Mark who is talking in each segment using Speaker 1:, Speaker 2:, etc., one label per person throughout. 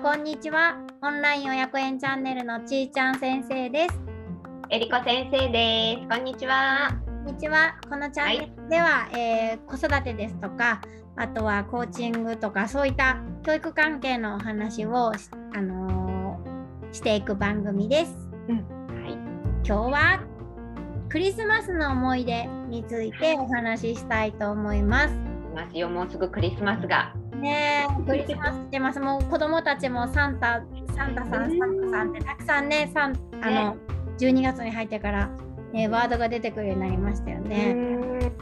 Speaker 1: んこんにちは。オンライン親子園チャンネルのちーちゃん先生です。
Speaker 2: えりこ先生です。こんにちは。
Speaker 1: こんにちは。このチャンネルでは、はい、えー、子育てですとかあとはコーチングとかそういった教育関係のお話をあのー、していく番組です、うん。はい、今日はクリスマスの思い出についてお話ししたいと思います。
Speaker 2: ますよ。もうすぐクリスマスが
Speaker 1: ねクリスマスしてます。もう子供たちもサンタ、サンタさん、サンタさんってたくさんね、サンあの、12月に入ってから、ね、ワードが出てくるようになりましたよね。うん、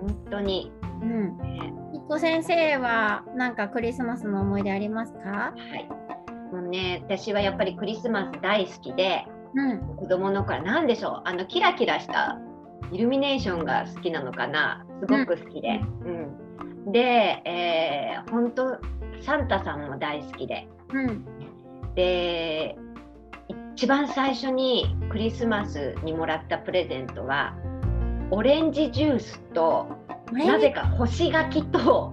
Speaker 2: 本当に。うん。
Speaker 1: いっこ先生はなんかクリスマスの思い出ありますか？
Speaker 2: はい。もうね、私はやっぱりクリスマス大好きで、うん、子供の頃なんでしょう、あのキラキラしたイルミネーションが好きなのかな、すごく好きで。うん、うんで、えー、本当サンタさんも大好きで、うん、で一番最初にクリスマスにもらったプレゼントはオレンジジュースとなぜか干し柿と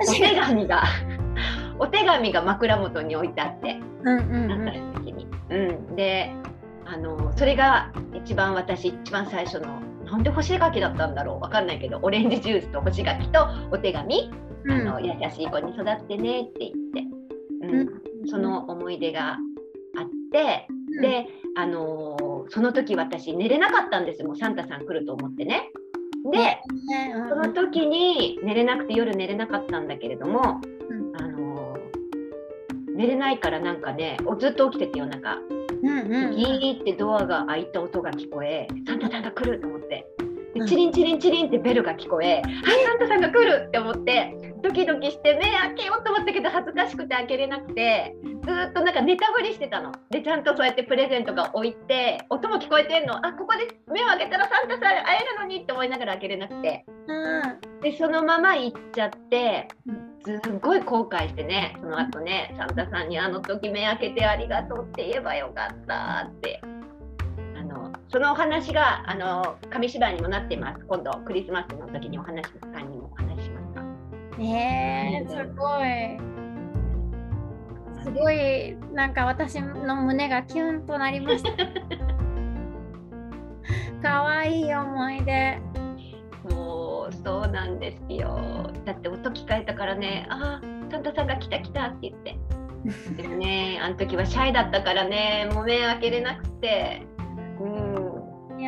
Speaker 2: お手紙が お手紙が枕元に置いてあって、うんうんうん、時に、うん、であのそれが一番私一番最初のなんで干し柿だったんだろう。わかんないけどオレンジジュースと干し柿とお手紙、うん、あの優しい子に育ってねって言って、うん、その思い出があって、うん、で、あのー、その時私寝れなかったんですよ。もうサンタさん来ると思ってね。で、その時に寝れなくて夜寝れなかったんだけれども、あのー、寝れないからなんかねずっと起きてて夜中。うんうん、ギーってドアが開いた音が聞こえサンタさんが来ると思っチリンチリンチリンってベルが聞こえ、はいサンタさんが来るって思ってドキドキして目開けようと思ったけど恥ずかしくて開けれなくてずっとなんか寝たふりしてたの。でちゃんとそうやってプレゼントが置いて音も聞こえてんの。あここで目を開けたらサンタさん会えるのにって思いながら開けれなくて、うん、でそのまま行っちゃって。すごい後悔してねその後ねサンタさんにあの時目開けてありがとうって言えばよかったってそのお話があの紙芝居にもなっています。今度クリスマスの時にお話の間にもお話しますか。
Speaker 1: ねえすごい。すごいなんか私の胸がキュンとなりました。かわいい思い出。
Speaker 2: そうなんですよ。だって音聞かれたからねああサンタさんが来た来たって言って。でもねあの時はシャイだったからねもう目開けれなくて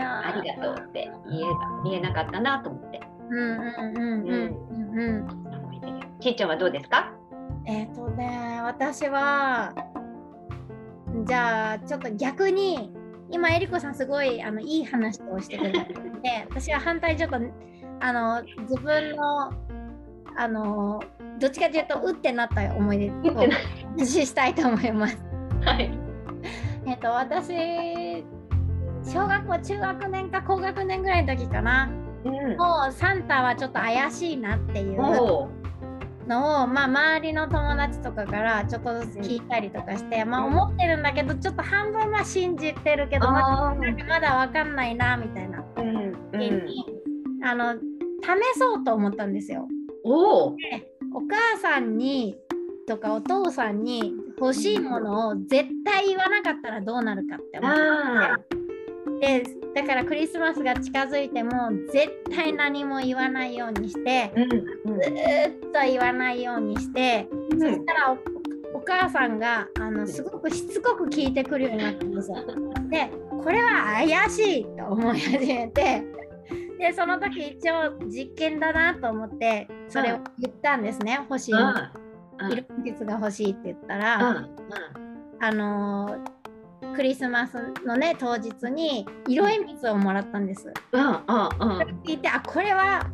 Speaker 2: ありがとうって言えば言えなかったなと思って。うんうんうんうんうんうん。ちーちゃんはどうですか？
Speaker 1: えっ、ー、とね私はじゃあちょっと逆に今えりこさんすごいあのいい話をしてくれて 私は反対ちょっとあの自分のあのどっちかというとうってなった思い出を話したいと思います。はい。えっと私小学校中学年か高学年ぐらいの時かな、うん、もうサンタはちょっと怪しいなっていう。のを、まあ、周りの友達とかからちょっとずつ聞いたりとかして、うん、まあ思ってるんだけどちょっと半分は信じてるけどまだまだ分かんないなみたいな。時に、うん、あの試そうと思ったんですよ。おお母さんにとかお父さんに欲しいものを絶対言わなかったらどうなるかって思ってでだからクリスマスが近づいても絶対何も言わないようにして、うんうん、ずっと言わないようにして、うん、そしたらお母さんがあのすごくしつこく聞いてくるようになったんですよ。でこれは怪しいと思い始めてでその時一応実験だなと思ってそれを言ったんですね、欲しい。色鉛筆が欲しいって言ったら、あのー、クリスマスのね当日に色鉛筆をもらったんです。うん。うんうん、聞いてあこれは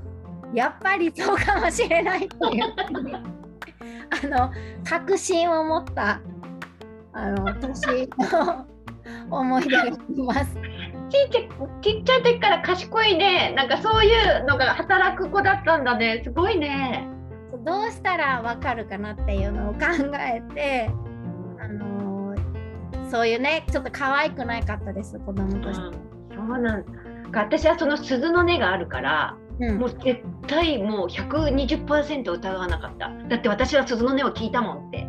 Speaker 1: やっぱりそうかもしれないっていう。あの確信を持ったあの年の思い出があります。
Speaker 2: ちっちちっちゃい時から賢いね。なんかそういうのが働く子だったんだね。すごいね。
Speaker 1: どうしたらわかるかなっていうのを考えてあのー、そういうねちょっと可愛くないかったです子供として、うん、
Speaker 2: そうなんだ私はその鈴の音があるから、うん、もう絶対もう120%疑わなかっただって私は鈴の音を聞いたもんって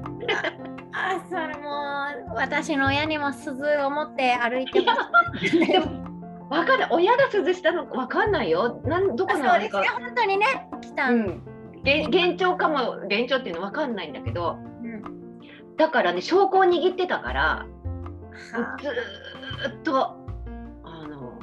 Speaker 1: あそれも私の親にも鈴を持って歩いてます。で
Speaker 2: もわかんない親が鈴したのわかんないよ。なんどこの
Speaker 1: あれか。本当にね来た。うん。
Speaker 2: 幻聴かも幻聴っていうのわかんないんだけど、うん、だからね証拠を握ってたから、ずっとあの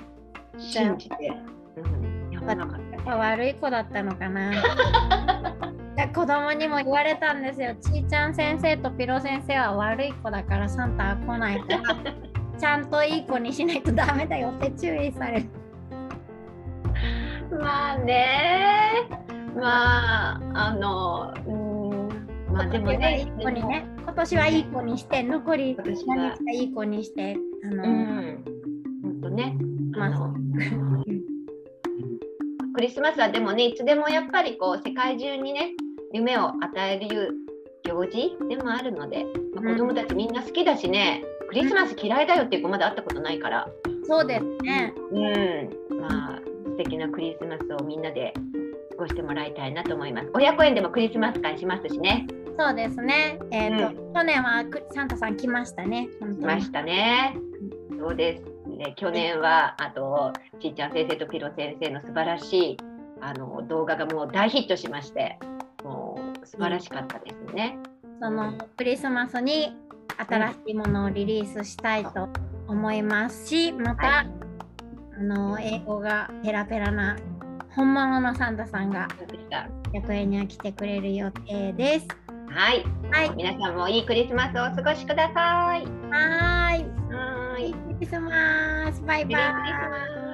Speaker 2: 信じて、うん、や
Speaker 1: らなかった。悪い子だったのかな。子供にも言われたんですよ。ちーちゃん先生とピロ先生は悪い子だからサンタは来ないから、ちゃんといい子にしないとダメだよって注意される。
Speaker 2: まあねまああのうんまあでもね
Speaker 1: いい子にね今年はいい子にして残り何日かいい子にしてあの、うん、
Speaker 2: 本当ねあの、クリスマスはでもねいつでもやっぱりこう世界中にね夢を与える行事でもあるので、まあ、子供たちみんな好きだしね、クリスマス嫌いだよっていう子まだ会ったことないから。
Speaker 1: そうですね。
Speaker 2: うん。まあ素敵なクリスマスをみんなで過ごしてもらいたいなと思います。親子園でもクリスマス会しますしね。
Speaker 1: そうですね。えっ、ー、と、うん、去年はサンタさん来ましたね。
Speaker 2: 来ましたね。そうです。ね、去年はあとちいちゃん先生とピロ先生の素晴らしいあの動画がもう大ヒットしまして、もう素晴らしかったですね。
Speaker 1: そのクリスマスに新しいものをリリースしたいと思いますし、また、はい、あの英語がペラペラな本物のサンタさんが100円には来てくれる予定です。
Speaker 2: はい。はい。皆さんもいいクリスマスをお過ごしください。
Speaker 1: はい。はい。クリスマス。バイバイ。